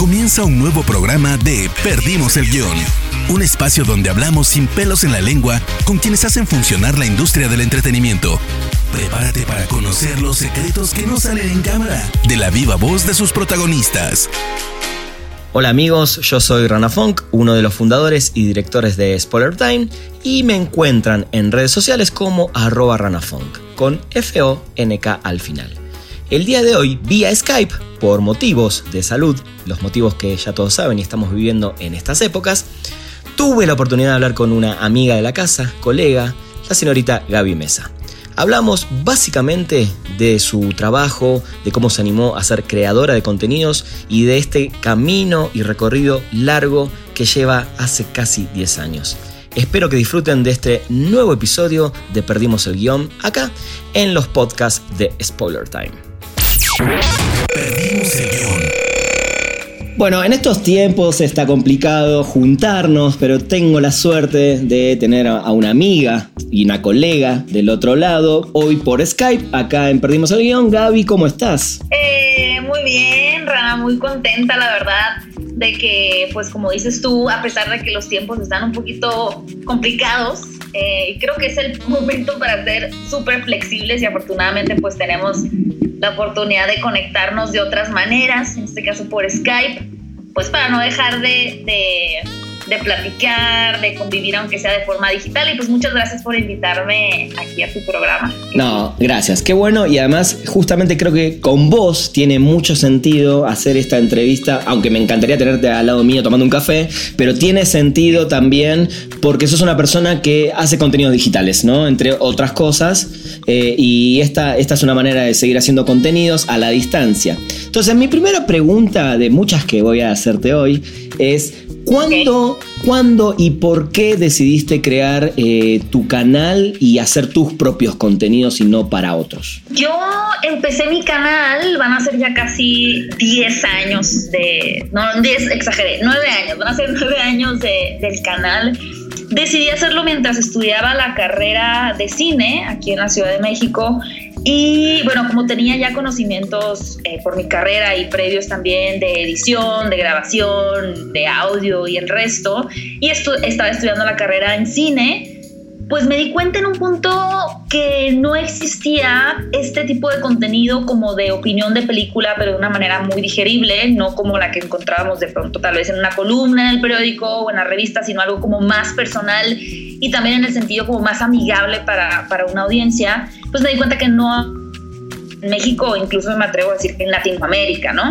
Comienza un nuevo programa de Perdimos el Guión. Un espacio donde hablamos sin pelos en la lengua con quienes hacen funcionar la industria del entretenimiento. Prepárate para conocer los secretos que no salen en cámara de la viva voz de sus protagonistas. Hola amigos, yo soy Rana Funk, uno de los fundadores y directores de Spoiler Time y me encuentran en redes sociales como arroba ranafunk con F-O-N-K al final. El día de hoy, vía Skype, por motivos de salud, los motivos que ya todos saben y estamos viviendo en estas épocas, tuve la oportunidad de hablar con una amiga de la casa, colega, la señorita Gaby Mesa. Hablamos básicamente de su trabajo, de cómo se animó a ser creadora de contenidos y de este camino y recorrido largo que lleva hace casi 10 años. Espero que disfruten de este nuevo episodio de Perdimos el Guión acá en los podcasts de Spoiler Time. Perdimos el Guión. Bueno, en estos tiempos está complicado juntarnos, pero tengo la suerte de tener a una amiga y una colega del otro lado, hoy por Skype, acá en Perdimos el Guión. Gaby, ¿cómo estás? Eh, muy bien, Rana, muy contenta, la verdad, de que, pues como dices tú, a pesar de que los tiempos están un poquito complicados, eh, creo que es el momento para ser súper flexibles y afortunadamente pues tenemos la oportunidad de conectarnos de otras maneras, en este caso por Skype, pues para no dejar de, de, platicar, de convivir aunque sea de forma digital. Y pues muchas gracias por invitarme aquí a tu programa. No, gracias, qué bueno y además justamente creo que con vos tiene mucho sentido hacer esta entrevista, aunque me encantaría tenerte al lado mío tomando un café, pero tiene sentido también porque sos una persona que hace contenidos digitales, ¿no? Entre otras cosas. Eh, y esta, esta es una manera de seguir haciendo contenidos a la distancia. Entonces, mi primera pregunta de muchas que voy a hacerte hoy es, ¿cuándo, ¿cuándo y por qué decidiste crear eh, tu canal y hacer tus propios contenidos y no para otros? Yo empecé mi canal, van a ser ya casi 10 años de... No, 10, exageré, 9 años, van a ser 9 años de, del canal decidí hacerlo mientras estudiaba la carrera de cine aquí en la Ciudad de México. Y bueno, como tenía ya conocimientos eh, por mi carrera y previos también de edición, de grabación, de audio y el resto, y estaba estudiando la carrera en cine, pues me di cuenta en un punto que no existía este tipo de contenido como de opinión de película, pero de una manera muy digerible, no como la que encontrábamos de pronto tal vez en una columna en el periódico o en la revista, sino algo como más personal y también en el sentido como más amigable para, para una audiencia, pues me di cuenta que no en México, incluso me atrevo a decir que en Latinoamérica, ¿no?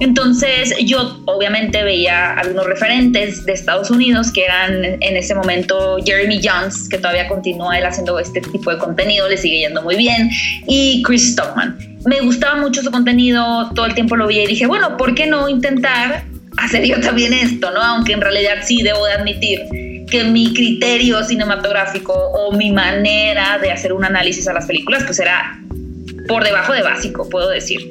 Entonces yo obviamente veía algunos referentes de Estados Unidos que eran en ese momento Jeremy Jones, que todavía continúa él haciendo este tipo de contenido, le sigue yendo muy bien, y Chris Stockman. Me gustaba mucho su contenido, todo el tiempo lo vi y dije, bueno, ¿por qué no intentar hacer yo también esto, no? Aunque en realidad sí debo de admitir que mi criterio cinematográfico o mi manera de hacer un análisis a las películas pues era por debajo de básico, puedo decir.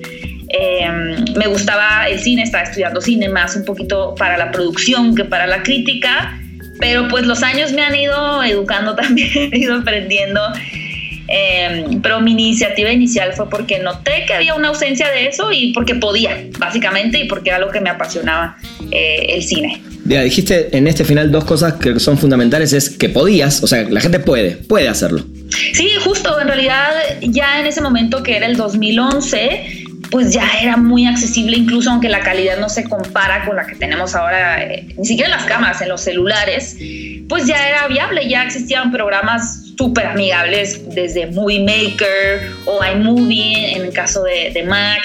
Em, me gustaba el cine, estaba estudiando cine más un poquito para la producción que para la crítica, pero pues los años me han ido educando también, he ido aprendiendo. Em, pero mi iniciativa inicial fue porque noté que había una ausencia de eso y porque podía, básicamente, y porque era lo que me apasionaba eh, el cine. Ya, dijiste en este final dos cosas que son fundamentales, es que podías, o sea, la gente puede, puede hacerlo. Sí, justo, en realidad ya en ese momento que era el 2011, pues ya era muy accesible, incluso aunque la calidad no se compara con la que tenemos ahora, eh, ni siquiera en las cámaras, en los celulares, pues ya era viable, ya existían programas súper amigables desde Movie Maker o iMovie en el caso de, Mac.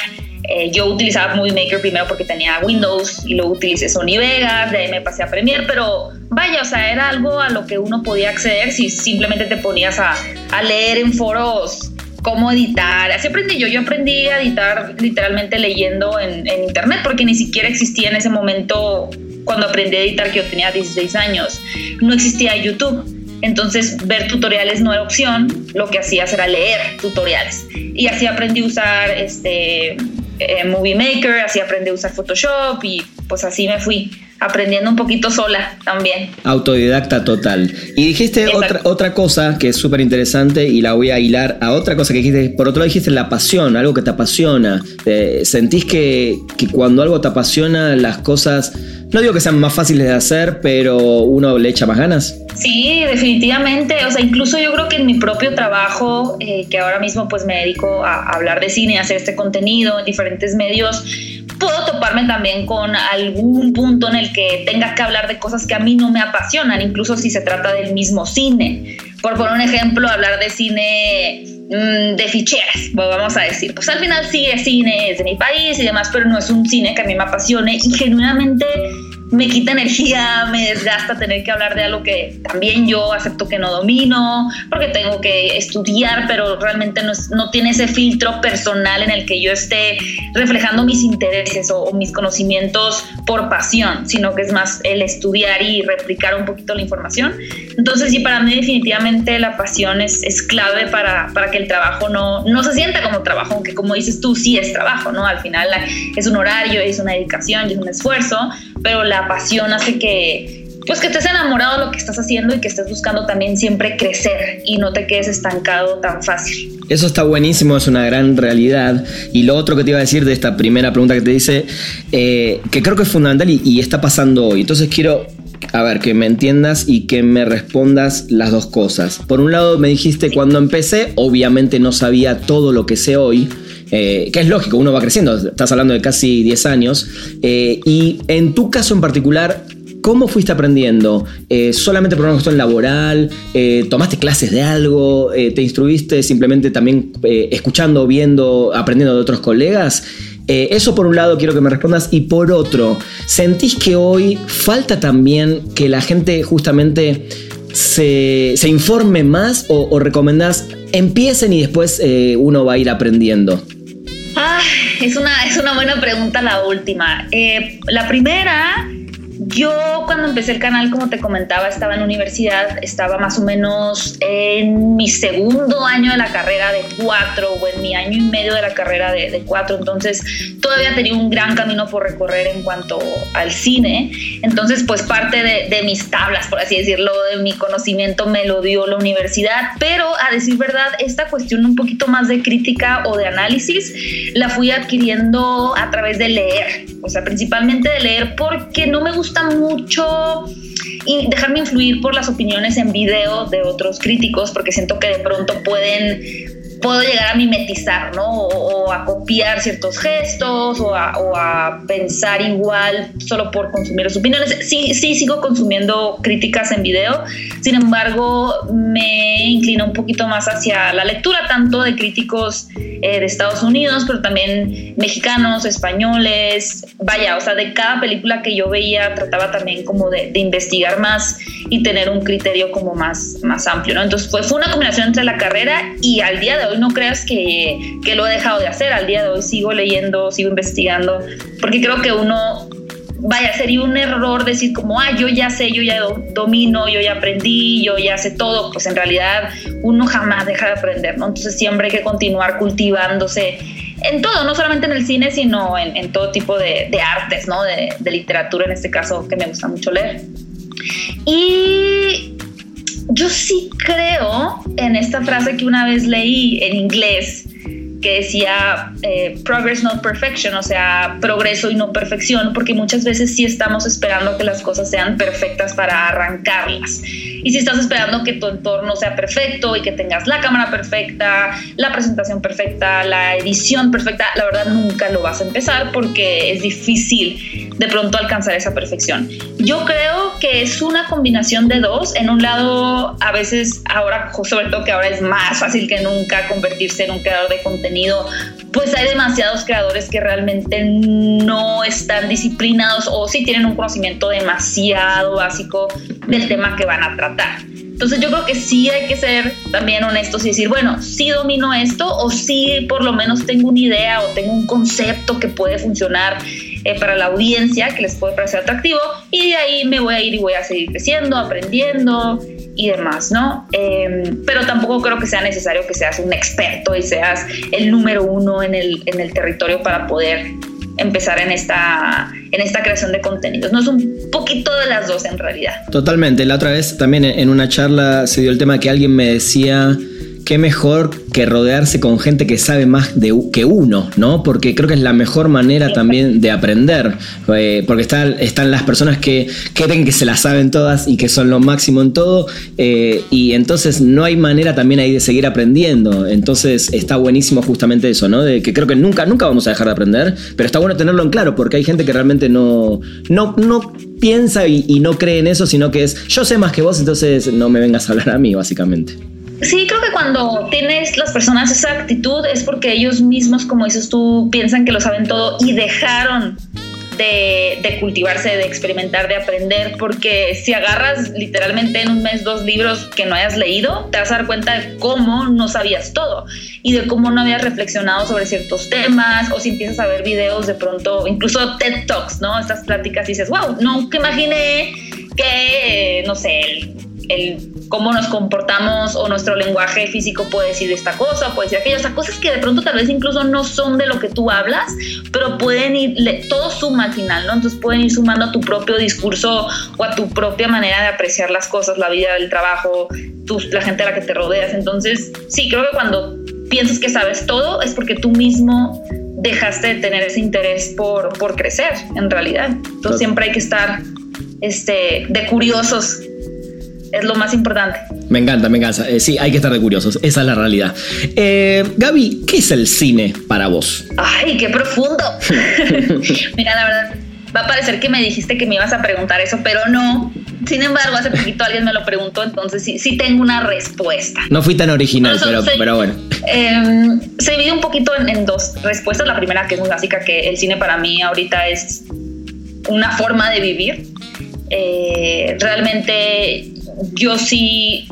Eh, yo utilizaba Movie Maker primero porque tenía Windows y luego utilicé Sony Vegas, de ahí me pasé a Premiere, pero vaya, o sea, era algo a lo que uno podía acceder si simplemente te ponías a, a leer en foros cómo editar. Así aprendí yo. Yo aprendí a editar literalmente leyendo en, internet porque ni siquiera existía en ese momento cuando aprendí a editar que yo tenía 16 años. No existía YouTube. Entonces ver tutoriales no era opción. Lo que hacía era leer tutoriales. Y así aprendí a usar este, eh, Movie Maker, así aprendí a usar Photoshop y pues así me fui aprendiendo un poquito sola también. Autodidacta total. Y dijiste otra, otra cosa que es súper interesante y la voy a hilar a otra cosa que dijiste. Por otro lado dijiste la pasión, algo que te apasiona. Eh, ¿Sentís que, que cuando algo te apasiona las cosas, no digo que sean más fáciles de hacer, pero uno le echa más ganas? Sí, definitivamente. O sea, incluso yo creo que en mi propio trabajo, eh, que ahora mismo pues me dedico a hablar de cine, a hacer este contenido en diferentes medios, puedo toparme también con algún punto en el que tenga que hablar de cosas que a mí no me apasionan, incluso si se trata del mismo cine. Por poner un ejemplo, hablar de cine mm, de ficheras, pues vamos a decir. Pues al final sí es cine, es de mi país y demás, pero no es un cine que a mí me apasione y genuinamente me quita energía, me desgasta tener que hablar de algo que también yo acepto que no domino, porque tengo que estudiar, pero realmente no, no tiene ese filtro personal en el que yo esté reflejando mis intereses o, mis conocimientos por pasión, sino que es más el estudiar y replicar un poquito la información. Entonces sí, para mí definitivamente la pasión es, es clave para, para que el trabajo no, no se sienta como trabajo, aunque como dices tú, sí es trabajo, ¿no? Al final es un horario, es una dedicación, es un esfuerzo, pero la pasión hace que pues que estés enamorado de lo que estás haciendo y que estés buscando también siempre crecer y no te quedes estancado tan fácil. Eso está buenísimo, es una gran realidad. Y lo otro que te iba a decir de esta primera pregunta que te dice, eh, que creo que es fundamental y, y está pasando hoy. Entonces quiero a ver, que me entiendas y que me respondas las dos cosas. Por un lado, me dijiste cuando empecé, obviamente no sabía todo lo que sé hoy. Eh, que es lógico, uno va creciendo, estás hablando de casi 10 años, eh, y en tu caso en particular, ¿Cómo fuiste aprendiendo? Eh, ¿Solamente por una cuestión laboral? ¿Tomaste clases de algo? ¿Te instruiste simplemente también escuchando, viendo, aprendiendo de otros colegas? eso por un lado quiero que me respondas y por otro, ¿sentís que hoy falta también que la gente justamente se, informe más o, o recomendás empiecen y después uno va a ir aprendiendo? Ah, es una, es una buena pregunta la última. Eh, la primera yo cuando empecé el canal, como te comentaba, estaba en universidad, estaba más o menos en mi segundo año de la carrera de cuatro o en mi año y medio de la carrera de, cuatro, entonces todavía tenía un gran camino por recorrer en cuanto al cine, entonces pues parte de, de mis tablas, por así decirlo, de mi conocimiento me lo dio la universidad, pero a decir verdad, esta cuestión un poquito más de crítica o de análisis la fui adquiriendo a través de leer, o sea, principalmente de leer porque no me gusta gusta mucho y dejarme influir por las opiniones en video de otros críticos porque siento que de pronto pueden puedo llegar a mimetizar, ¿no? O, a copiar ciertos gestos o a, pensar igual solo por consumir las opiniones. Sí, sí, sigo consumiendo críticas en video, sin embargo, me inclino un poquito más hacia la lectura, tanto de críticos eh, de Estados Unidos, pero también mexicanos, españoles, vaya, o sea, de cada película que yo veía trataba también como de, investigar más y tener un criterio como más, más amplio, ¿no? Entonces, fue una combinación entre la carrera y al día de hoy no creas que, que, lo he dejado de hacer. Al día de hoy sigo leyendo, sigo investigando, porque creo que uno, vaya, sería un error decir como, ah, yo ya sé, yo ya domino, yo ya aprendí, yo ya sé todo. Pues en realidad uno jamás deja de aprender, ¿no? Entonces siempre hay que continuar cultivándose en todo, no solamente en el cine, sino en, todo tipo de, de artes, ¿no? De, de literatura en este caso, que me gusta mucho leer. Y yo sí creo en esta frase que una vez leí en inglés que decía eh, progress not perfection, o sea, progreso y no perfección, porque muchas veces sí estamos esperando que las cosas sean perfectas para arrancarlas. Y si estás esperando que tu entorno sea perfecto y que tengas la cámara perfecta, la presentación perfecta, la edición perfecta, la verdad nunca lo vas a empezar porque es difícil de pronto alcanzar esa perfección. Yo creo que es una combinación de dos. En un lado, a veces ahora, sobre todo que ahora es más fácil que nunca convertirse en un creador de contenido, pues hay demasiados creadores que realmente no están disciplinados o sí tienen un conocimiento demasiado básico del tema que van a tratar. Entonces yo creo que sí hay que ser también honestos y decir, bueno, sí domino esto o sí por lo menos tengo una idea o tengo un concepto que puede funcionar eh, para la audiencia, que les puede parecer atractivo y de ahí me voy a ir y voy a seguir creciendo, aprendiendo y demás, ¿no? Em, pero tampoco creo que sea necesario que seas un experto y seas el número uno en el, en el territorio para poder empezar en esta, en esta creación de contenidos. No es un poquito de las dos en realidad. Totalmente. La otra vez también en una charla se dio el tema que alguien me decía qué mejor que rodearse con gente que sabe más de, que uno, ¿no? Porque creo que es la mejor manera también de aprender, eh, porque están las personas que creen que se las saben todas y que son lo máximo en todo, eh, y entonces no hay manera también ahí de seguir aprendiendo. Entonces está buenísimo justamente eso, ¿no? De que creo que nunca, nunca vamos a dejar de aprender, pero está bueno tenerlo en claro, porque hay gente que realmente no, no, no piensa y, y no cree en eso, sino que es yo sé más que vos, entonces no me vengas a hablar a mí, básicamente. Sí, creo que cuando tienes las personas esa actitud es porque ellos mismos, como dices tú, piensan que lo saben todo y dejaron de, cultivarse, de experimentar, de aprender, porque si agarras literalmente en un mes dos libros que no hayas leído, te vas a dar cuenta de cómo no sabías todo y de cómo no habías reflexionado sobre ciertos temas, o si empiezas a ver videos de pronto, incluso TED Talks, ¿no? Estas pláticas y dices, wow, nunca imaginé que, no sé, el, cómo nos comportamos o nuestro lenguaje físico puede decir esta cosa, puede decir aquello, o sea, cosas que de pronto tal vez incluso no son de lo que tú hablas, pero pueden ir, todo suma al final, ¿no? Entonces pueden ir sumando a tu propio discurso o a tu propia manera de apreciar las cosas, la vida, el trabajo, la gente a la que te rodeas. Entonces, sí, creo que cuando piensas que sabes todo es porque tú mismo dejaste de tener ese interés por, por crecer, en realidad. Entonces siempre hay que estar este, de curiosos es lo más importante. Me encanta, me encanta. Eh, sí, hay que estar de curiosos. Esa es la realidad. Eh, Gaby, ¿qué es el cine para vos? Ay, qué profundo. Mira, la verdad, va a parecer que me dijiste que me ibas a preguntar eso, pero no. Sin embargo, hace poquito alguien me lo preguntó, entonces sí, sí tengo una respuesta. No fui tan original, pero, pero, bueno. Em, se divide un poquito en, en dos respuestas. La primera, que es muy básica, que el cine para mí ahorita es una forma de vivir. Eh, realmente yo sí,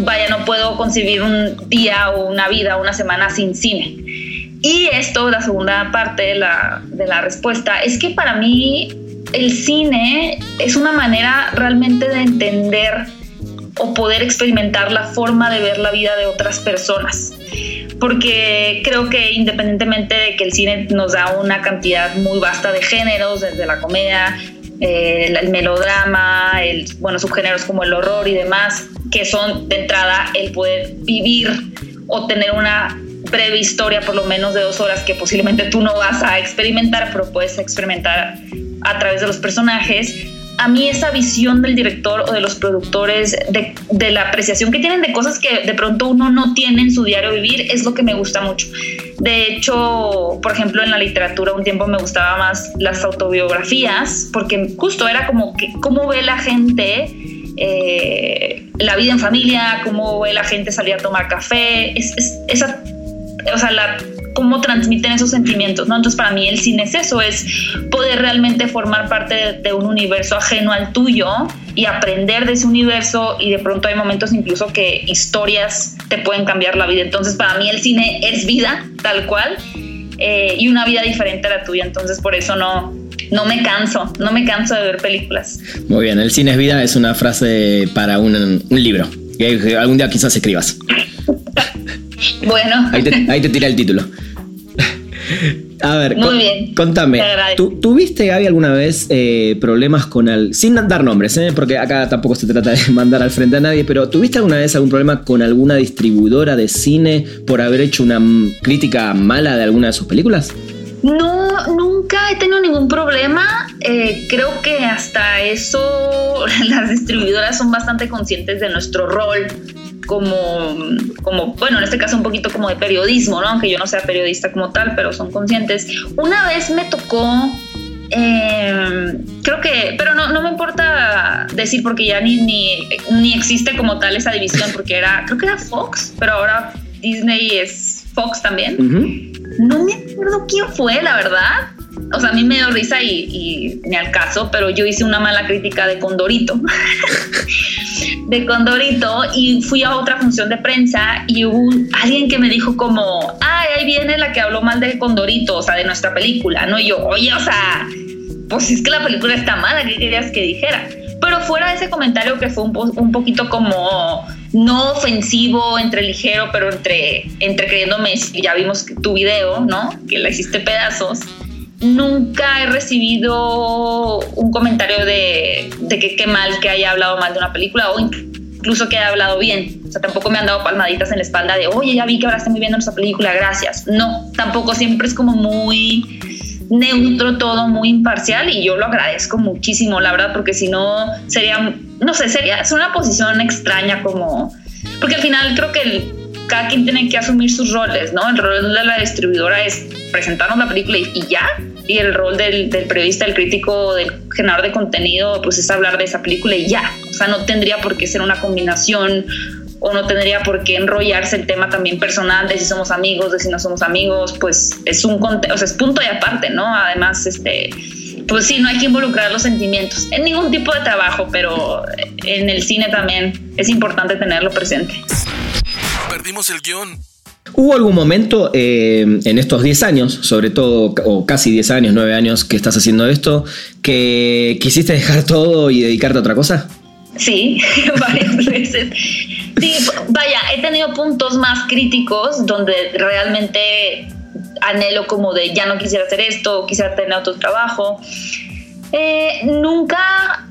vaya, no puedo concebir un día o una vida o una semana sin cine. Y esto, la segunda parte de la, de la respuesta, es que para mí el cine es una manera realmente de entender o poder experimentar la forma de ver la vida de otras personas. Porque creo que independientemente de que el cine nos da una cantidad muy vasta de géneros, desde la comedia, el, melodrama, el, bueno, subgéneros como el horror y demás, que son de entrada el poder vivir o tener una breve historia, por lo menos de dos horas, que posiblemente tú no vas a experimentar, pero puedes experimentar a través de los personajes. A mí esa visión del director o de los productores, de, la apreciación que tienen de cosas que de pronto uno no tiene en su diario vivir, es lo que me gusta mucho. De hecho, por ejemplo, en la literatura un tiempo me gustaba más las autobiografías, porque justo era como que cómo ve la gente eh, la vida en familia, cómo ve la gente salir a tomar café, es, esa, o sea, la, cómo transmiten esos sentimientos, ¿no? Entonces para mí el cine es eso, es poder realmente formar parte de, un universo ajeno al tuyo y aprender de ese universo y de pronto hay momentos incluso que historias te pueden cambiar la vida. Entonces para mí el cine es vida, tal cual, eh, y una vida diferente a la tuya. Entonces por eso no, no me canso, no me canso de ver películas. Muy bien, el cine es vida es una frase para un, un libro. Que algún día quizás escribas. bueno. Ahí te, ahí te tira el título. A ver, contame. ¿Tuviste, Gaby, alguna vez eh, problemas con el. Sin dar nombres, ¿eh? porque acá tampoco se trata de mandar al frente a nadie, pero ¿tuviste alguna vez algún problema con alguna distribuidora de cine por haber hecho una crítica mala de alguna de sus películas? No, nunca he tenido ningún problema. Eh, creo que hasta eso las distribuidoras son bastante conscientes de nuestro rol como, como, bueno, en este caso un poquito como de periodismo, ¿no? Aunque yo no sea periodista como tal, pero son conscientes. Una vez me tocó, eh, creo que, pero no, no me importa decir porque ya ni, ni, ni existe como tal esa división, porque era, creo que era Fox, pero ahora Disney es Fox también. No me acuerdo quién fue, la verdad. O sea, a mí me dio risa y, y ni al caso, pero yo hice una mala crítica de Condorito. de Condorito y fui a otra función de prensa y hubo alguien que me dijo como, ay, ahí viene la que habló mal de Condorito, o sea, de nuestra película, ¿no? Y yo, oye, o sea, pues es que la película está mala, ¿qué querías que dijera? Pero fuera de ese comentario que fue un, un poquito como no ofensivo, entre ligero, pero entre, entre creyéndome, ya vimos tu video, ¿no? Que la hiciste pedazos. Nunca he recibido un comentario de, de que qué mal que haya hablado mal de una película o incluso que haya hablado bien. O sea, tampoco me han dado palmaditas en la espalda de, oye, ya vi que está muy bien nuestra película, gracias. No, tampoco siempre es como muy neutro todo, muy imparcial y yo lo agradezco muchísimo, la verdad, porque si no sería, no sé, sería, es una posición extraña como, porque al final creo que el, cada quien tiene que asumir sus roles, ¿no? El rol de la distribuidora es presentarnos la película y, ya, y el rol del, del, periodista, el crítico, del generador de contenido, pues es hablar de esa película y ya. O sea, no tendría por qué ser una combinación o no tendría por qué enrollarse el tema también personal de si somos amigos, de si no somos amigos, pues es un o sea, es punto y aparte, ¿no? Además, este, pues sí, no hay que involucrar los sentimientos en ningún tipo de trabajo, pero en el cine también es importante tenerlo presente. Perdimos el guion. ¿Hubo algún momento eh, en estos 10 años, sobre todo, o casi 10 años, 9 años que estás haciendo esto, que quisiste dejar todo y dedicarte a otra cosa? Sí, varias veces. Sí, vaya, he tenido puntos más críticos donde realmente anhelo como de ya no quisiera hacer esto, quisiera tener otro trabajo. Eh, nunca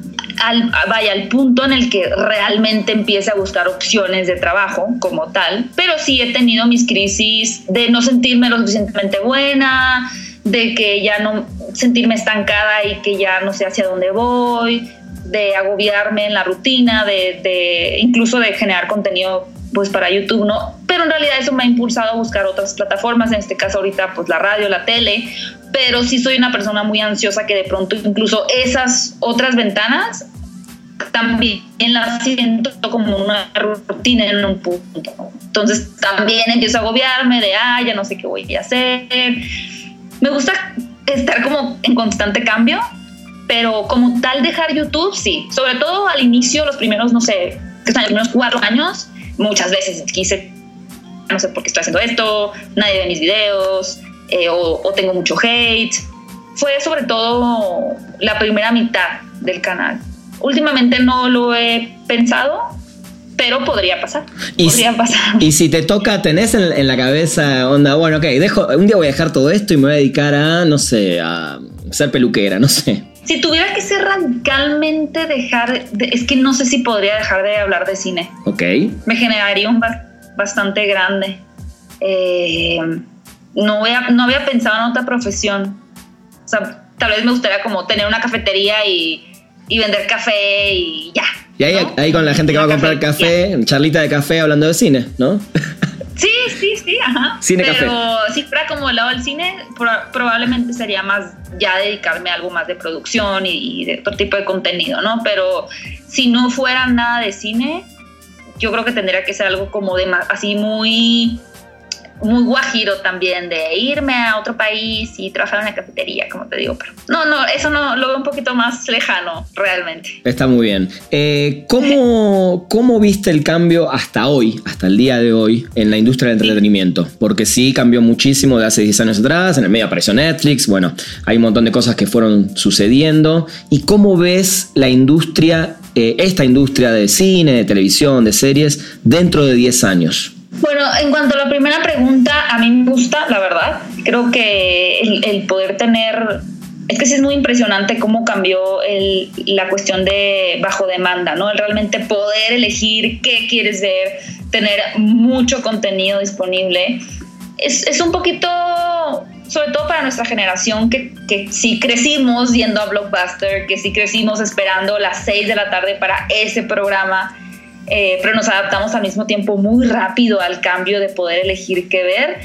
vaya al punto en el que realmente empiece a buscar opciones de trabajo como tal, pero sí he tenido mis crisis de no sentirme lo suficientemente buena, de que ya no sentirme estancada y que ya no sé hacia dónde voy, de agobiarme en la rutina, de, incluso de generar contenido pues para YouTube, ¿no? Pero en realidad eso me ha impulsado a buscar otras plataformas, en este caso ahorita pues la radio, la tele, pero sí soy una persona muy ansiosa que de pronto incluso esas otras ventanas también las siento como una rutina en un punto. Entonces también empiezo a agobiarme de, ah, ya no sé qué voy a hacer. Me gusta estar como en constante cambio, pero como tal dejar YouTube, sí. Sobre todo al inicio, los primeros, no sé, que están los primeros cuatro años, muchas veces quise, no sé por qué estoy haciendo esto, nadie ve mis videos, eh, o, o tengo mucho hate. Fue sobre todo la primera mitad del canal. Últimamente no lo he pensado, pero podría pasar. Y podría si, pasar. Y si te toca, tenés en, en, la cabeza onda, bueno, ok, dejo, un día voy a dejar todo esto y me voy a dedicar a, no sé, a ser peluquera, no sé. Si tuviera que ser radicalmente dejar, de, es que no sé si podría dejar de hablar de cine. Ok. Me generaría un bastante grande. Eh, no, voy a, no había pensado en otra profesión. O sea, tal vez me gustaría como tener una cafetería y, y vender café y ya. Y ahí, ¿no? ahí con la gente que va a comprar café, café charlita de café hablando de cine, ¿no? Sí, sí, sí, ajá. Cine Pero café. si fuera como el lado del cine, pro probablemente sería más ya dedicarme a algo más de producción y, y, de otro tipo de contenido, ¿no? Pero si no fuera nada de cine, yo creo que tendría que ser algo como de más, así muy muy guajiro también de irme a otro país y trabajar en una cafetería, como te digo, pero no, no, eso no lo veo un poquito más lejano realmente. Está muy bien. Eh, ¿cómo, ¿Cómo viste el cambio hasta hoy, hasta el día de hoy, en la industria del entretenimiento? Porque sí cambió muchísimo de hace 10 años atrás, en el medio apareció Netflix, bueno, hay un montón de cosas que fueron sucediendo. ¿Y cómo ves la industria, eh, esta industria de cine, de televisión, de series, dentro de 10 años? Bueno, en cuanto a la primera pregunta, a mí me gusta, la verdad. Creo que el, el poder tener es que sí es muy impresionante cómo cambió el, la cuestión de bajo demanda, ¿no? El realmente poder elegir qué quieres ver, tener mucho contenido disponible. Es, es un poquito, sobre todo para nuestra generación, que, que sí crecimos yendo a Blockbuster, que sí crecimos esperando las 6 de la tarde para ese programa eh, pero nos adaptamos al mismo tiempo muy rápido al cambio de poder elegir qué ver.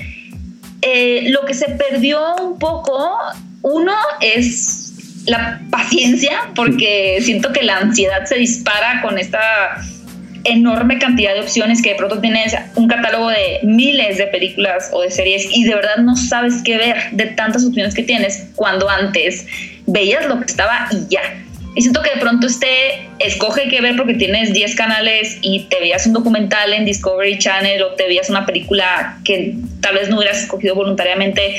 Eh, lo que se perdió un poco, uno es la paciencia, porque siento que la ansiedad se dispara con esta enorme cantidad de opciones que de pronto tienes un catálogo de miles de películas o de series y de verdad no sabes qué ver de tantas opciones que tienes cuando antes veías lo que estaba y ya y siento que de pronto usted escoge qué ver porque tienes 10 canales y te veías un documental en Discovery Channel o te veías una película que tal vez no hubieras escogido voluntariamente,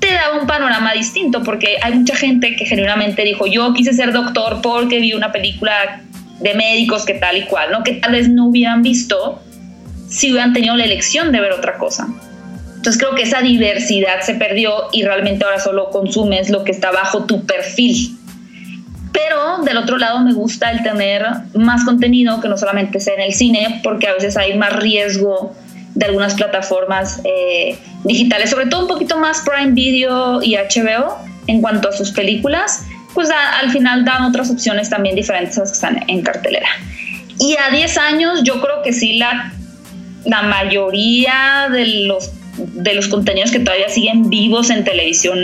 te da un panorama distinto porque hay mucha gente que genuinamente dijo, yo quise ser doctor porque vi una película de médicos que tal y cual, ¿no? Que tal vez no hubieran visto si hubieran tenido la elección de ver otra cosa. Entonces creo que esa diversidad se perdió y realmente ahora solo consumes lo que está bajo tu perfil. Pero del otro lado me gusta el tener más contenido que no solamente sea en el cine, porque a veces hay más riesgo de algunas plataformas eh, digitales, sobre todo un poquito más Prime Video y HBO en cuanto a sus películas, pues al final dan otras opciones también diferentes a las que están en cartelera. Y a 10 años yo creo que sí la, la mayoría de los, de los contenidos que todavía siguen vivos en televisión,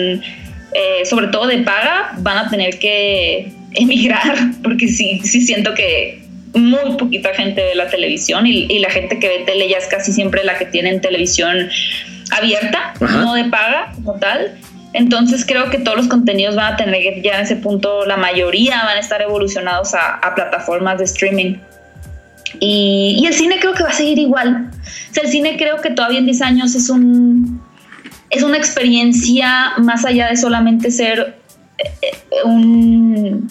eh, sobre todo de paga, van a tener que emigrar, porque sí, sí siento que muy poquita gente ve la televisión y, la gente que ve tele ya es casi siempre la que tiene en televisión abierta, no de paga como tal. Entonces creo que todos los contenidos van a tener ya en ese punto, la mayoría van a estar evolucionados a, plataformas de streaming. Y, el cine creo que va a seguir igual. O sea, el cine creo que todavía en 10 años es un es una experiencia más allá de solamente ser eh, eh, un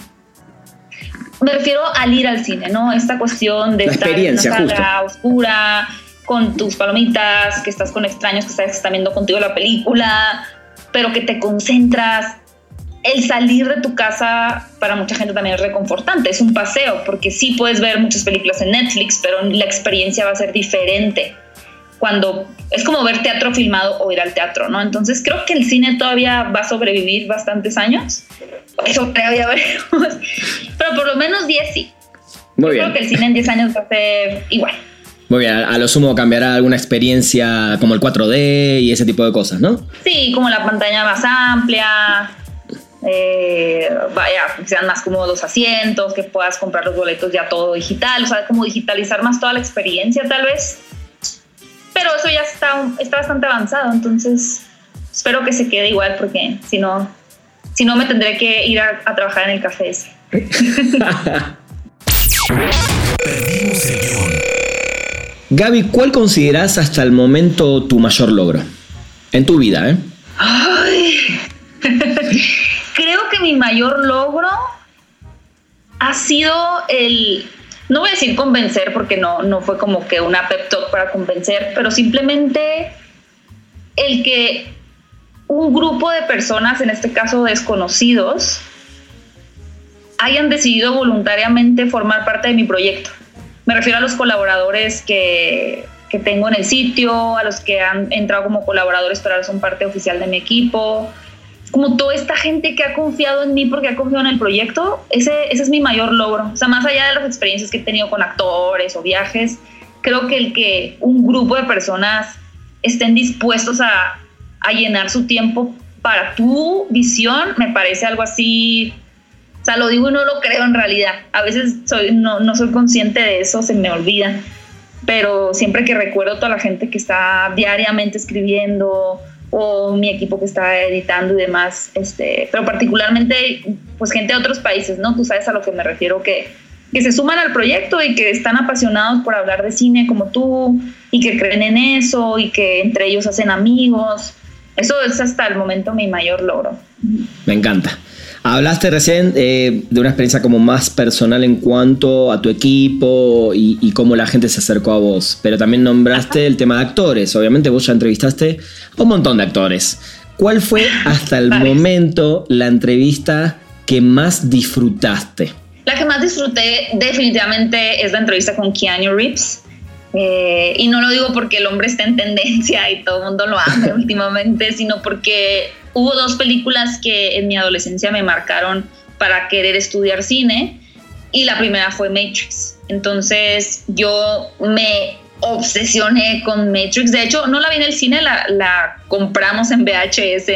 me refiero al ir al cine, ¿no? Esta cuestión de estar en una sala oscura, con tus palomitas, que estás con extraños que sabes que están viendo contigo la película, pero que te concentras. El salir de tu casa para mucha gente también es reconfortante, es un paseo, porque sí puedes ver muchas películas en Netflix, pero la experiencia va a ser diferente cuando es como ver teatro filmado o ir al teatro, ¿no? Entonces creo que el cine todavía va a sobrevivir bastantes años. Eso creo, ya veremos. Pero por lo menos 10 sí. Muy bien. Creo que el cine en 10 años va a ser igual. Muy bien, a lo sumo cambiará alguna experiencia como el 4D y ese tipo de cosas, ¿no? Sí, como la pantalla más amplia, eh, vaya, sean más cómodos los asientos, que puedas comprar los boletos ya todo digital, o sea, como digitalizar más toda la experiencia tal vez pero eso ya está, está bastante avanzado, entonces espero que se quede igual porque si no, si no me tendré que ir a, trabajar en el café ese. Gaby, ¿cuál consideras hasta el momento tu mayor logro en tu vida? Eh? Creo que mi mayor logro ha sido el no voy a decir convencer porque no, no fue como que una pep talk para convencer, pero simplemente el que un grupo de personas, en este caso desconocidos, hayan decidido voluntariamente formar parte de mi proyecto. Me refiero a los colaboradores que, que tengo en el sitio, a los que han entrado como colaboradores pero ahora son parte oficial de mi equipo, como toda esta gente que ha confiado en mí porque ha confiado en el proyecto, ese, ese es mi mayor logro. O sea, más allá de las experiencias que he tenido con actores o viajes, creo que el que un grupo de personas estén dispuestos a, a llenar su tiempo para tu visión, me parece algo así o sea, lo digo y no lo creo en realidad. A veces soy, no, no, soy consciente de eso, se me olvida. Pero siempre que recuerdo a toda la gente que está diariamente escribiendo, o mi equipo que está editando y demás, este, pero particularmente pues gente de otros países, ¿no? Tú sabes a lo que me refiero, que, que se suman al proyecto y que están apasionados por hablar de cine como tú y que creen en eso y que entre ellos hacen amigos. Eso es hasta el momento mi mayor logro. Me encanta. Hablaste recién eh, de una experiencia como más personal en cuanto a tu equipo y, cómo la gente se acercó a vos, pero también nombraste el tema de actores. Obviamente vos ya entrevistaste a un montón de actores. ¿Cuál fue hasta el momento la entrevista que más disfrutaste? La que más disfruté definitivamente es la entrevista con Keanu Reeves. Eh, y no lo digo porque el hombre está en tendencia y todo el mundo lo ama últimamente, sino porque hubo dos películas que en mi adolescencia me marcaron para querer estudiar cine y la primera fue Matrix. Entonces yo me obsesioné con Matrix. De hecho, no la vi en el cine, la, compramos en VHS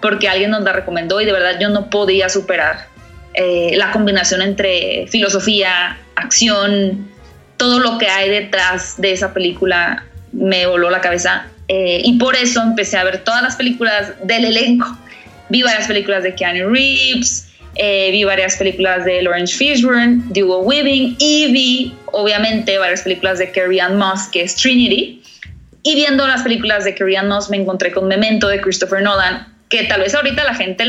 porque alguien nos la recomendó y de verdad yo no podía superar eh, la combinación entre filosofía, acción, todo lo que hay detrás de esa película me voló la cabeza eh, y por eso empecé a ver todas las películas del elenco. Vi varias películas de Keanu Reeves, eh, vi varias películas de Lawrence Fishburne, Hugo Weaving y vi, obviamente, varias películas de Carrie Ann Moss, que es Trinity. Y viendo las películas de Carrie Ann Moss me encontré con Memento de Christopher Nolan, que tal vez ahorita la gente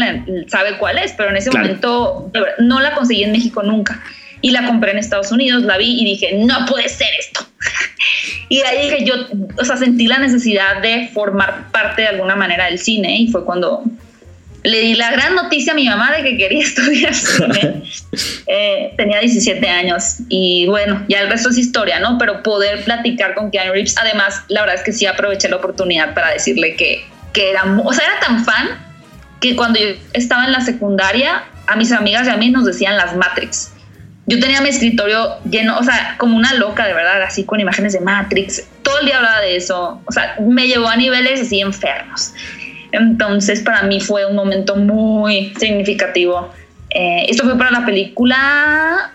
sabe cuál es, pero en ese momento no la conseguí en México nunca. Y la compré en Estados Unidos, la vi y dije, no puede ser esto. Y ahí que yo, o sea, sentí la necesidad de formar parte de alguna manera del cine y fue cuando le di la gran noticia a mi mamá de que quería estudiar cine. Eh, tenía 17 años y bueno, ya el resto es historia, ¿no? Pero poder platicar con Keanu Reeves, además, la verdad es que sí aproveché la oportunidad para decirle que, que era, o sea, era tan fan que cuando yo estaba en la secundaria, a mis amigas y a mí nos decían las Matrix. Yo tenía mi escritorio lleno, o sea, como una loca, de verdad, así con imágenes de Matrix. Todo el día hablaba de eso. O sea, me llevó a niveles así enfermos. Entonces, para mí fue un momento muy significativo. Eh, esto fue para la película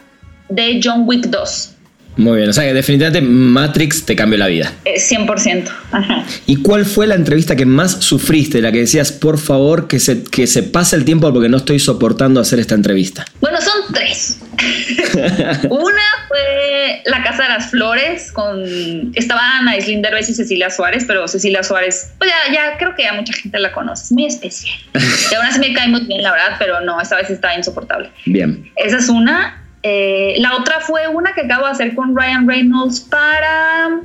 de John Wick 2. Muy bien, o sea que definitivamente Matrix te cambió la vida. 100%. Eh, ¿Y cuál fue la entrevista que más sufriste? La que decías, por favor, que se, que se pase el tiempo porque no estoy soportando hacer esta entrevista. Bueno, son tres. Una fue La Casa de las Flores, con estaban Aislinn Derbez y Cecilia Suárez, pero Cecilia Suárez, pues ya, ya creo que ya mucha gente la conoce, es muy especial. Y aún así me cae muy bien, la verdad, pero no, esta vez está insoportable. Bien. Esa es una. Eh, la otra fue una que acabo de hacer con Ryan Reynolds para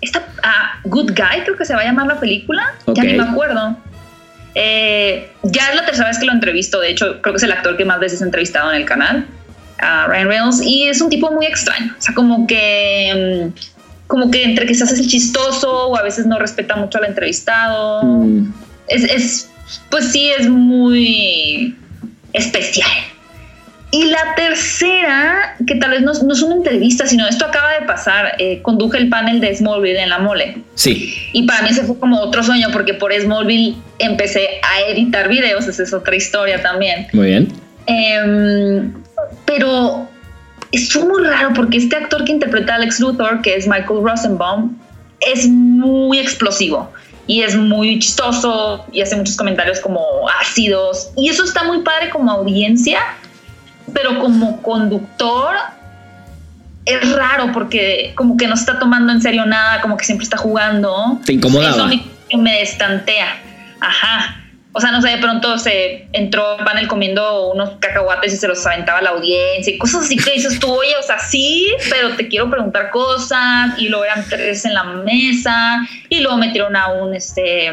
esta ah, Good Guy, creo que se va a llamar la película. Ya ni me acuerdo. Eh, ya es la tercera vez que lo entrevisto, de hecho, creo que es el actor que más veces he entrevistado en el canal, Ryan Reynolds, y es un tipo muy extraño. O sea, como que. Mm, como que entre que se hace el chistoso o a veces no respeta mucho al entrevistado. Mm. Es, es, pues sí, es muy especial. Y la tercera, que tal vez no, no, es una entrevista, sino esto acaba de pasar, eh, conduje el panel de Smallville en la mole. Sí. Y para mí se fue como otro sueño, porque por Smallville empecé a editar videos, esa es otra historia también. Muy bien. Em, pero estuvo muy raro porque este actor que interpreta a Alex Luthor, que es Michael Rosenbaum, es muy explosivo y es muy chistoso y hace muchos comentarios como ácidos. Y eso está muy padre como audiencia pero como conductor es raro porque como que no está tomando en serio nada, como que siempre está jugando. Te incomodaba. Eso me destantea. Ajá. O sea, no sé, de pronto se entró el panel comiendo unos cacahuates y se los aventaba a la audiencia y cosas así que dices tú, oye, o sea, sí, pero te quiero preguntar cosas y luego eran tres en la mesa y luego metieron a un, este,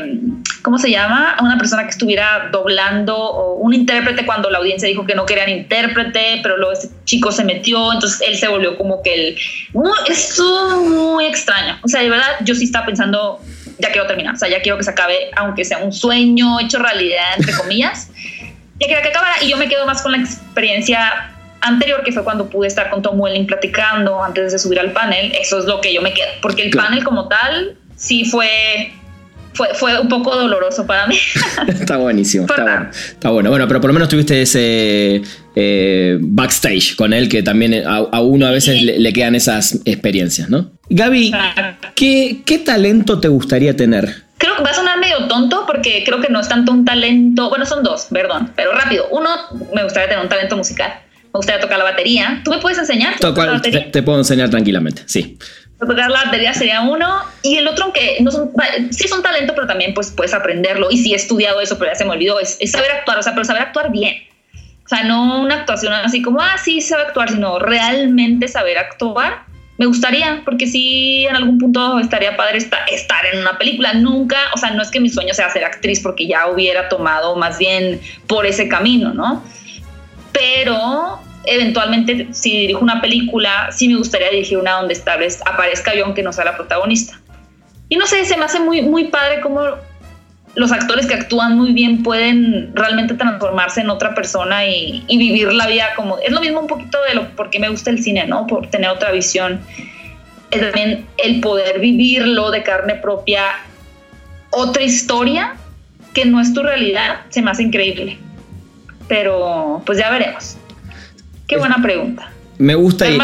¿cómo se llama? A una persona que estuviera doblando o un intérprete cuando la audiencia dijo que no querían intérprete, pero luego ese chico se metió, entonces él se volvió como que el... Muy, es muy extraño. O sea, de verdad, yo sí estaba pensando ya quiero terminar, o sea, ya quiero que se acabe, aunque sea un sueño hecho realidad, entre comillas, ya quiero que acabara y yo me quedo más con la experiencia anterior, que fue cuando pude estar con Tom Welling platicando antes de subir al panel, eso es lo que yo me quedo, porque el panel como tal sí fue fue, fue, un poco doloroso para mí. está buenísimo. Está bueno. está bueno. bueno. pero por lo menos tuviste ese eh, backstage con él, que también a, uno a veces le, quedan esas experiencias, ¿no? Gaby, ¿qué, ¿qué talento te gustaría tener? Creo que va a sonar medio tonto porque creo que no es tanto un talento, bueno, son dos, perdón, pero rápido. Uno, me gustaría tener un talento musical. Me gustaría tocar la batería. ¿Tú me puedes enseñar? te, puedo enseñar tranquilamente, sí tocar la batería sería uno. Y el otro aunque no son sí son talento pero también pues puedes aprenderlo. Y sí he estudiado eso pero ya se me olvidó. Es, saber actuar o sea pero saber actuar bien. O sea no una actuación así como ah sí sabe actuar sino realmente saber actuar. Me gustaría porque sí en algún punto estaría padre estar, estar en una película. Nunca o sea no es que mi sueño sea ser actriz porque ya hubiera tomado más bien por ese camino no pero eventualmente, si dirijo una película, sí me gustaría dirigir una donde tal vez aparezca yo aunque no sea la protagonista. Y no sé, se me hace muy, muy padre cómo los actores que actúan muy bien pueden realmente transformarse en otra persona y, vivir la vida como... Es lo mismo un poquito de lo por qué me gusta el cine, ¿no? Por tener otra visión. Es también el poder vivirlo de carne propia, otra historia que no es tu realidad, se me hace increíble. Pero pues ya veremos. Qué buena pregunta. Me gusta y,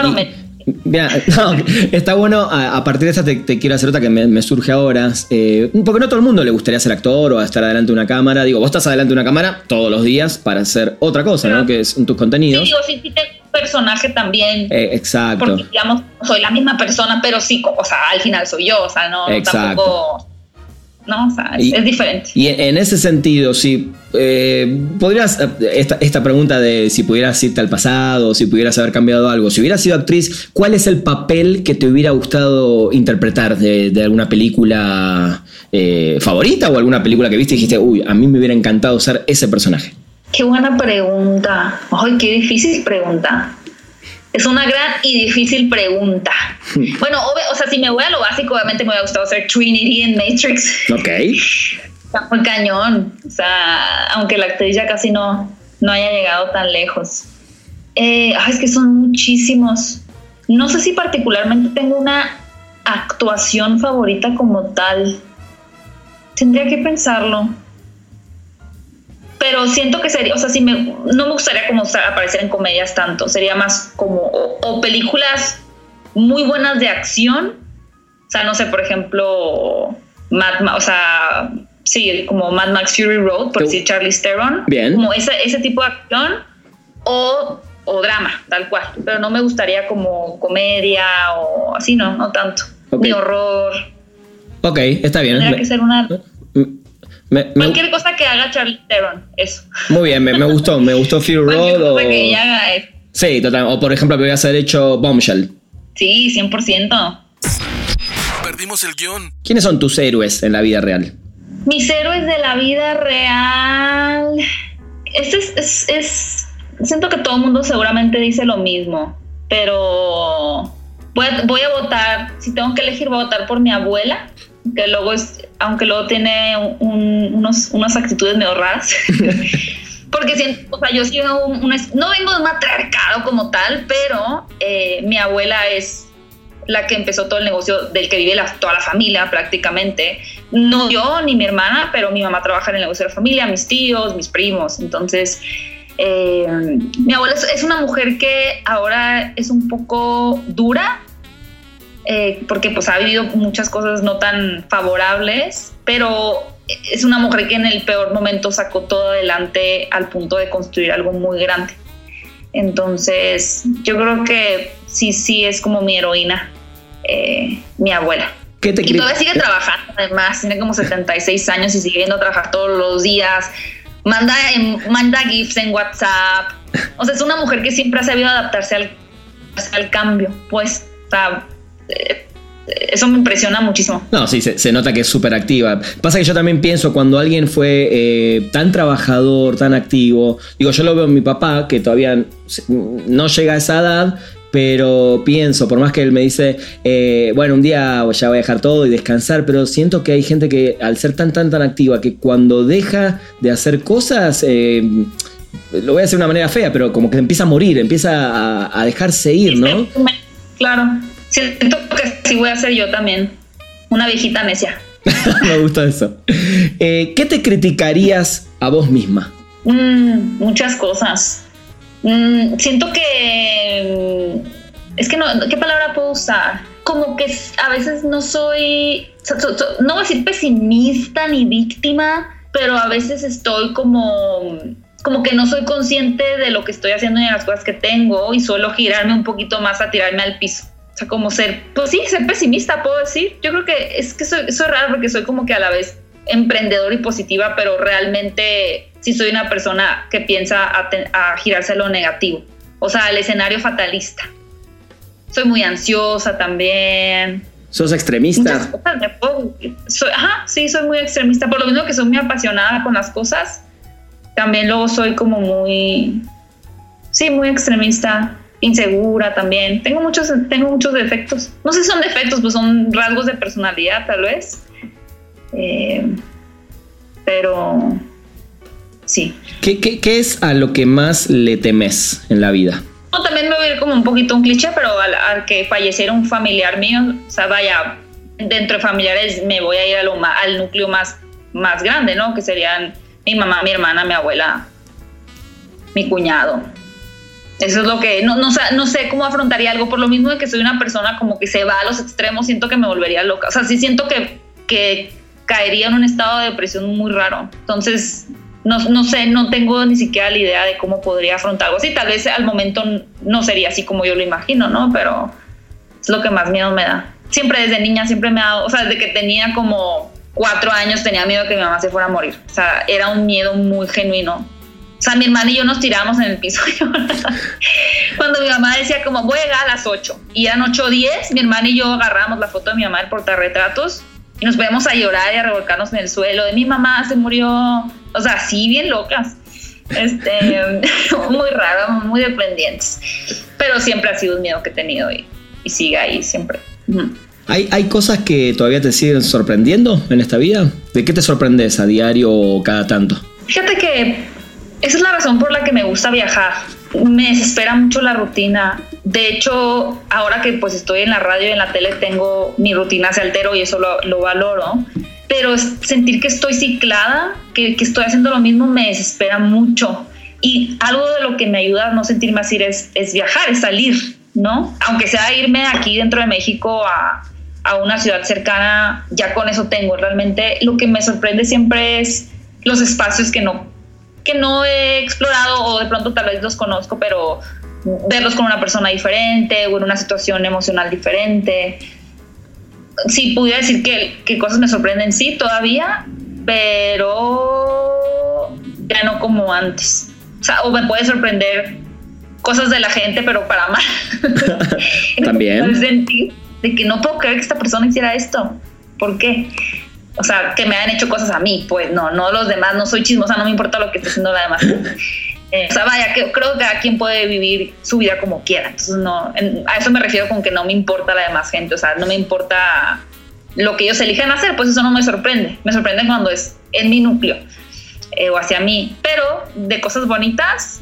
está bueno, a, partir de esta te, quiero hacer otra que me, surge ahora, eh, porque no todo el mundo le gustaría ser actor o estar adelante de una cámara, digo, vos estás adelante de una cámara todos los días para hacer otra cosa, ¿no? Que es tus contenidos. Sí, digo, tengo un personaje también. Eh, exacto. Porque, digamos, soy la misma persona, pero sí, o sea, al final soy yo, o sea, no, tampoco ¿no? O sea, es, diferente. Y en ese sentido, si eh, podrías, esta, esta, pregunta de si pudieras irte al pasado, si pudieras haber cambiado algo, si hubieras sido actriz, ¿cuál es el papel que te hubiera gustado interpretar de, alguna película eh, favorita o alguna película que viste y dijiste, uy, a mí me hubiera encantado ser ese personaje? Qué buena pregunta. Ay, qué difícil pregunta. Es una gran y difícil pregunta. bueno, o sea, si me voy a lo básico, obviamente me hubiera gustado ser Trinity en Matrix. Ok. Está muy cañón. O sea, aunque la actriz ya casi no, no haya llegado tan lejos. Eh, es que son muchísimos. No sé si particularmente tengo una actuación favorita como tal. Tendría que pensarlo pero siento que sería, o sea, si me, no me gustaría como aparecer en comedias tanto, sería más como, o, películas muy buenas de acción, o sea, no sé, por ejemplo, Mad, o sea, sí, como Mad Max Fury Road, por decir Charlie Theron, Bien. como ese, ese tipo de acción, o, o drama, tal cual, pero no me gustaría como comedia o así, no, no tanto, ni horror. Ok, está bien. Tendría que ser una Cualquier cosa que haga Charlie Theron, eso. Muy bien, me, gustó, me gustó Fury Road. o... que ella haga eso. Sí, total. O por ejemplo, que voy a haber hecho Bombshell. Sí, 100%. Perdimos el guion. ¿Quiénes son tus héroes en la vida real? Mis héroes de la vida real. Este es, es, Siento que todo el mundo seguramente dice lo mismo, pero voy voy a votar. Si tengo que elegir, voy a votar por mi abuela que luego es, aunque luego tiene unos, unas actitudes medio raras. Porque siento, o sea, yo soy un, no vengo de un matriarcado como tal, pero eh, mi abuela es la que empezó todo el negocio del que vive toda la familia prácticamente. No yo ni mi hermana, pero mi mamá trabaja en el negocio de la familia, mis tíos, mis primos. Entonces, eh, mi abuela es, una mujer que ahora es un poco dura, eh, porque pues ha vivido muchas cosas no tan favorables, pero es una mujer que en el peor momento sacó todo adelante al punto de construir algo muy grande. Entonces, yo creo que sí, sí es como mi heroína, eh, mi abuela. ¿Qué te y todavía sigue trabajando, además, tiene como 76 años y sigue yendo a trabajar todos los días. Manda, manda GIFs en WhatsApp. O sea, es una mujer que siempre ha sabido adaptarse al, al cambio. Pues, o eh, eso me impresiona muchísimo. No, sí, se, nota que es súper activa. Pasa que yo también pienso cuando alguien fue eh, tan trabajador, tan activo, digo, yo lo veo en mi papá, que todavía no llega a esa edad, pero pienso, por más que él me dice, eh, bueno, un día ya voy a dejar todo y descansar, pero siento que hay gente que al ser tan, tan, tan activa, que cuando deja de hacer cosas, lo voy a hacer de una manera fea, pero como que empieza a morir, empieza a, a dejarse ir, ¿no? Claro. Siento que sí voy a ser yo también. Una viejita necia. Me gusta eso. Eh, ¿Qué te criticarías a vos misma? Mm, muchas cosas. Mm, siento que. Mm, es que no. ¿Qué palabra puedo usar? Como que a veces no soy. No voy a decir pesimista ni víctima, pero a veces estoy como como que no soy consciente de lo que estoy haciendo y de las cosas que tengo y suelo girarme un poquito más a tirarme al piso. O sea, como ser, pues sí, ser pesimista, puedo decir. Yo creo que es que soy, soy raro porque soy como que a la vez emprendedor y positiva, pero realmente sí soy una persona que piensa a, girarse a lo negativo. O sea, al escenario fatalista. Soy muy ansiosa también. ¿Sos extremista? Soy, ajá, sí, soy muy extremista. Por lo mismo que soy muy apasionada con las cosas, también luego soy como muy, sí, muy extremista insegura también. Tengo muchos, tengo muchos defectos. No sé si son defectos, pues son rasgos de personalidad tal vez. Eh, pero sí. ¿Qué, ¿Qué, es a lo que más le temes en la vida? No, también me voy a ir como un poquito un cliché, pero al, que falleciera un familiar mío, o sea, vaya, dentro de familiares me voy a ir a lo, al núcleo más, más grande, ¿no? Que serían mi mamá, mi hermana, mi abuela, mi cuñado. Eso es lo que, no, no, sé cómo afrontaría algo, por lo mismo de que soy una persona como que se va a los extremos, siento que me volvería loca. O sea, sí siento que, que caería en un estado de depresión muy raro. Entonces, no, no, sé, no tengo ni siquiera la idea de cómo podría afrontar algo así. Tal vez al momento no sería así como yo lo imagino, ¿no? Pero es lo que más miedo me da. Siempre desde niña, siempre me ha dado, o sea, desde que tenía como cuatro años tenía miedo que mi mamá se fuera a morir. O sea, era un miedo muy genuino. O sea, mi hermana y yo nos tiramos en el piso. Cuando mi mamá decía como voy a llegar a las 8 y eran 8 o 10, mi hermana y yo agarramos la foto de mi mamá del portarretratos y nos veíamos a llorar y a revolcarnos en el suelo de mi mamá se murió. O sea, sí, bien locas. Este, muy raro, muy dependientes. Pero siempre ha sido un miedo que he tenido y, y sigue ahí siempre. ¿Hay, ¿Hay cosas que todavía te siguen sorprendiendo en esta vida? ¿De qué te sorprendes a diario o cada tanto? Fíjate que esa es la razón por la que me gusta viajar. Me desespera mucho la rutina. De hecho, ahora que pues estoy en la radio y en la tele tengo mi rutina se altero y eso lo, lo valoro. Pero sentir que estoy ciclada, que, que, estoy haciendo lo mismo, me desespera mucho. Y algo de lo que me ayuda a no sentirme así es, es viajar, es salir, ¿no? Aunque sea irme aquí dentro de México a, a una ciudad cercana, ya con eso tengo. Realmente lo que me sorprende siempre es los espacios que no, que no he explorado o de pronto tal vez los conozco, pero verlos con una persona diferente o en una situación emocional diferente. Sí, pudiera decir que, que cosas me sorprenden, sí, todavía, pero ya no como antes. O sea, o me puede sorprender cosas de la gente, pero para mal. También. de que no puedo creer que esta persona hiciera esto. ¿Por qué? O sea, que me han hecho cosas a mí, pues no, no los demás, no soy chismosa, no me importa lo que esté haciendo la demás. Eh, o sea, vaya, que, creo que cada quien puede vivir su vida como quiera. Entonces, no, a eso me refiero con que no me importa la demás gente, o sea, no me importa lo que ellos elijan hacer, pues eso no me sorprende. Me sorprende cuando es en mi núcleo eh, o hacia mí. Pero de cosas bonitas,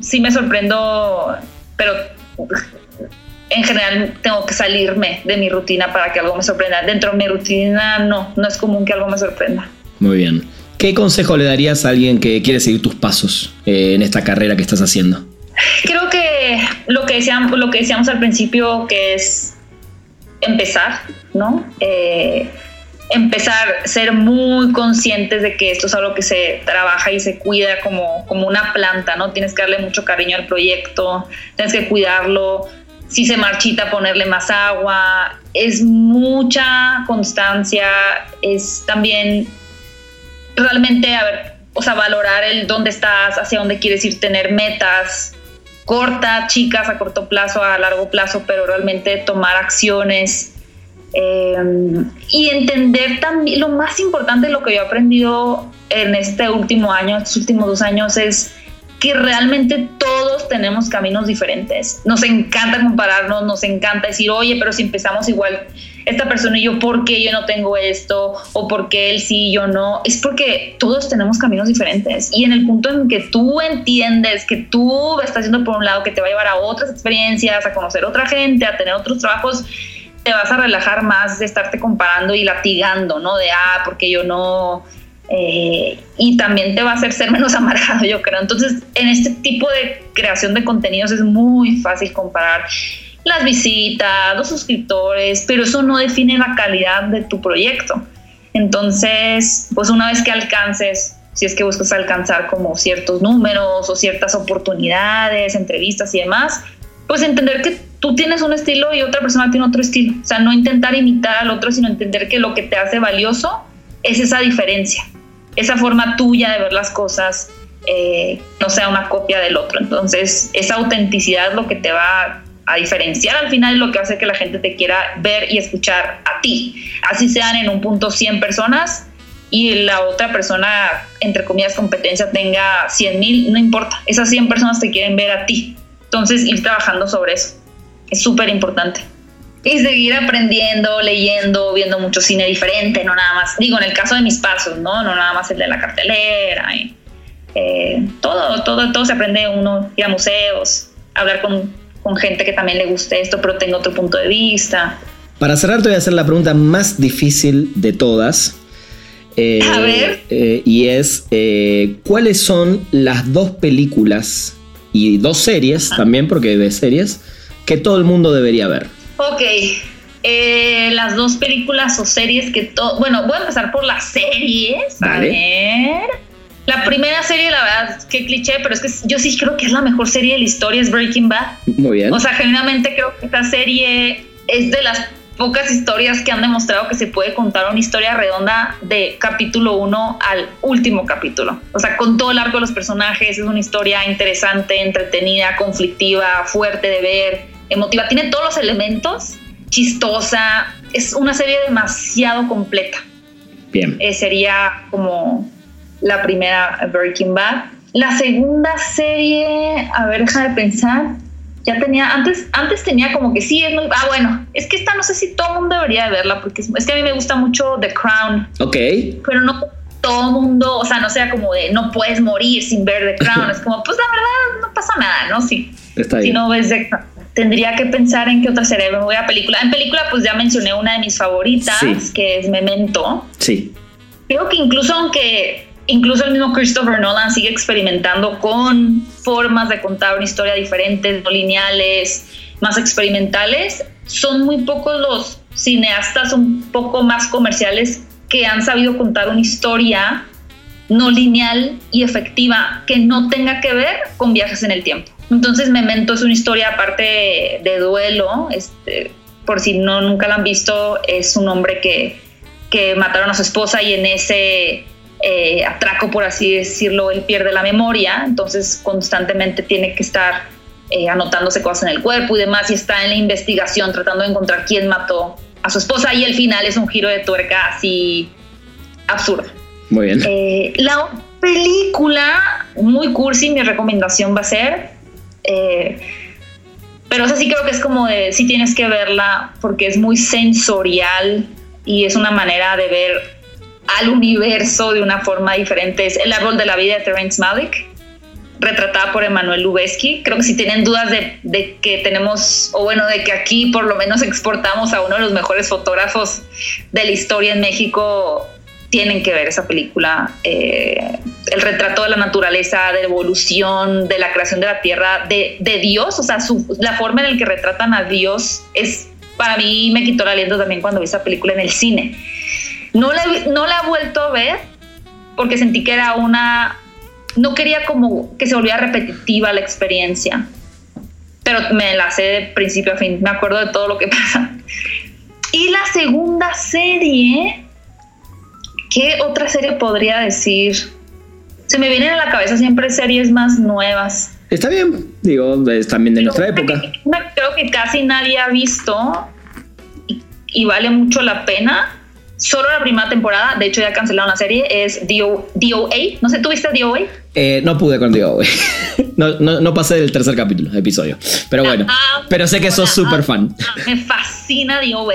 sí me sorprendo, pero en general tengo que salirme de mi rutina para que algo me sorprenda. Dentro de mi rutina no, no es común que algo me sorprenda. Muy bien. ¿Qué consejo le darías a alguien que quiere seguir tus pasos eh, en esta carrera que estás haciendo? Creo que lo que decíamos, lo que decíamos al principio, que es empezar, ¿no? Eh, empezar a ser muy conscientes de que esto es algo que se trabaja y se cuida como, como una planta, ¿no? Tienes que darle mucho cariño al proyecto, tienes que cuidarlo, si se marchita ponerle más agua, es mucha constancia, es también realmente, a ver, o sea, valorar el dónde estás, hacia dónde quieres ir, tener metas cortas, chicas, a corto plazo, a largo plazo, pero realmente tomar acciones eh, y entender también, lo más importante, lo que yo he aprendido en este último año, estos últimos dos años, es que realmente todos tenemos caminos diferentes. Nos encanta compararnos, nos encanta decir, oye, pero si empezamos igual, esta persona y yo, ¿por qué yo no tengo esto? ¿O por qué él sí y yo no? Es porque todos tenemos caminos diferentes. Y en el punto en que tú entiendes que tú estás yendo por un lado que te va a llevar a otras experiencias, a conocer otra gente, a tener otros trabajos, te vas a relajar más de estarte comparando y latigando, ¿no? De, ah, porque yo no eh, y también te va a hacer ser menos amargado, yo creo. Entonces, en este tipo de creación de contenidos es muy fácil comparar las visitas, los suscriptores, pero eso no define la calidad de tu proyecto. Entonces, pues una vez que alcances, si es que buscas alcanzar como ciertos números o ciertas oportunidades, entrevistas y demás, pues entender que tú tienes un estilo y otra persona tiene otro estilo. O sea, no intentar imitar al otro, sino entender que lo que te hace valioso es esa diferencia esa forma tuya de ver las cosas eh, no sea una copia del otro. Entonces, esa autenticidad es lo que te va a diferenciar al final, lo que hace que la gente te quiera ver y escuchar a ti. Así sean en un punto 100 personas y la otra persona, entre comillas, competencia tenga 100 mil, no importa. Esas 100 personas te quieren ver a ti. Entonces, ir trabajando sobre eso es súper importante y seguir aprendiendo, leyendo, viendo mucho cine diferente, no nada más, digo, en el caso de mis pasos, ¿no? No nada más el de la cartelera, y, eh, todo, todo, todo se aprende uno, ir a museos, hablar con, con gente que también le guste esto, pero tenga otro punto de vista. Para cerrar te voy a hacer la pregunta más difícil de todas. Eh, a ver. Eh, y es, ¿cuáles son las dos películas y dos series, ah. también porque de series, que todo el mundo debería ver? Ok. Eh, las dos películas o series que todo. Bueno, voy a empezar por las series. A ver. La primera serie, la verdad, qué cliché, pero es que yo sí creo que es la mejor serie de la historia, es Breaking Bad. Muy bien. O sea, genuinamente creo que esta serie es de las pocas historias que han demostrado que se puede contar una historia redonda de capítulo 1 al último capítulo. O sea, con todo el arco de los personajes, es una historia interesante, entretenida, conflictiva, fuerte de ver, emotiva. Tiene todos los elementos, chistosa. Es una serie demasiado completa. Bien. Eh, sería como la primera Breaking Bad. La segunda serie, a ver, deja de pensar ya tenía, antes, antes tenía como que sí, es muy, ah, bueno, es que esta no sé si todo el mundo debería de verla, porque es, que a mí me gusta mucho The Crown. Ok. Pero no todo el mundo, o sea, no sea como de no puedes morir sin ver The Crown, es como, pues la verdad no pasa nada, ¿no? Sí. Está bien. Si no ves The Crown. Tendría que pensar en qué otra serie me voy a película. En película, pues ya mencioné una de mis favoritas, que es Memento. Sí. Creo que incluso aunque incluso el mismo Christopher Nolan sigue experimentando con formas de contar una historia diferentes, no lineales, más experimentales. Son muy pocos los cineastas un poco más comerciales que han sabido contar una historia no lineal y efectiva que no tenga que ver con viajes en el tiempo. Entonces Memento es una historia aparte de duelo, este, por si no nunca la han visto, es un hombre que, que mataron a su esposa y en ese eh, atraco, por así decirlo, él pierde la memoria, entonces constantemente tiene que estar eh, anotándose cosas en el cuerpo y demás, y está en la investigación tratando de encontrar quién mató a su esposa, y el final es un giro de tuerca así absurdo. Muy bien. Eh, la película, muy cursi, mi recomendación va a ser, pero eso sí creo que es como de, sí tienes que verla porque es muy sensorial y es una manera de ver al universo de una forma diferente. Es El árbol de la vida de Terence Malick, retratada por Emanuel Lubezki. Creo que si tienen dudas de, que tenemos, o bueno, de que aquí por lo menos exportamos a uno de los mejores fotógrafos de la historia en México, tienen que ver esa película. Eh, el retrato de la naturaleza, de evolución, de la creación de la tierra, de, Dios, o sea, la forma en la que retratan a Dios es, para mí me quitó el aliento también cuando vi esa película en el cine no la, no la he vuelto a ver porque sentí que era una... No quería como que se volviera repetitiva la experiencia, pero me la sé de principio a fin, me acuerdo de todo lo que pasa. Y la segunda serie, ¿qué otra serie podría decir? Se me vienen a la cabeza siempre series más nuevas. Está bien, digo, es también de nuestra época. creo que casi nadie ha visto y vale mucho la pena solo la primera temporada, de hecho ya cancelaron la serie, es DOA. No sé, ¿tuviste DOA? Eh, no pude con DOA. no, no, pasé del tercer capítulo, episodio. Pero bueno, ah, pero sé que sos súper fan. me fascina DOA.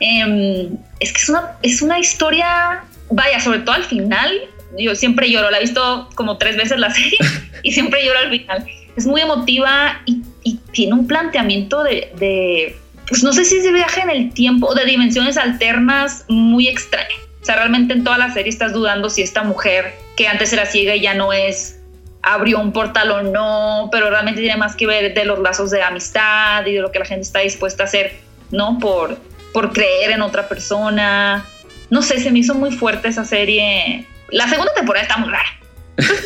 Em, es que es una, es una historia, vaya, sobre todo al final. Yo siempre lloro, la he visto como tres veces la serie y siempre lloro al final. Es muy emotiva y, tiene un planteamiento de pues no sé si es de viaje en el tiempo o de dimensiones alternas muy extraña. O sea, realmente en toda la serie estás dudando si esta mujer que antes era ciega y ya no es, abrió un portal o no, pero realmente tiene más que ver de los lazos de amistad y de lo que la gente está dispuesta a hacer, ¿no? Por, por creer en otra persona. No sé, se me hizo muy fuerte esa serie. La segunda temporada está muy rara.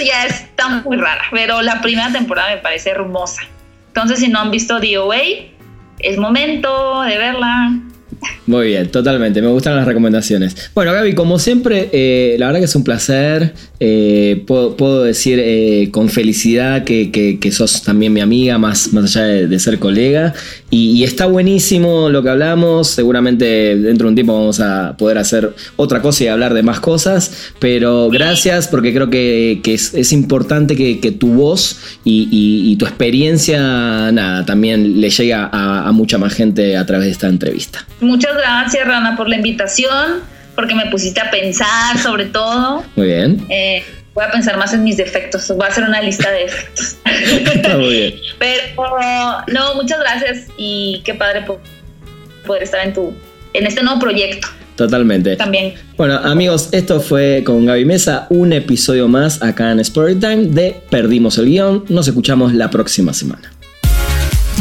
Ya está muy rara, pero la primera temporada me parece hermosa. Entonces, si no han visto DOA, es momento de verla. Muy bien, totalmente. Me gustan las recomendaciones. Bueno, Gaby, como siempre, eh, la verdad que es un placer. Eh, puedo, decir eh, con felicidad que, sos también mi amiga, más, más allá de, ser colega. Y, está buenísimo lo que hablamos. Seguramente dentro de un tiempo vamos a poder hacer otra cosa y hablar de más cosas. Pero gracias porque creo que, es, importante que, tu voz y, tu experiencia, nada, también le llegue a mucha más gente a través de esta entrevista. Muchas gracias, Rana, por la invitación, porque me pusiste a pensar sobre todo. Muy bien. Eh, voy a pensar más en mis defectos. Voy a hacer una lista de defectos. Está muy bien. Pero no, muchas gracias y qué padre poder estar en tu en este nuevo proyecto. Totalmente. También. Bueno, amigos, esto fue con Gaby Mesa, un episodio más acá en Storytime de Perdimos el guion. Nos escuchamos la próxima semana.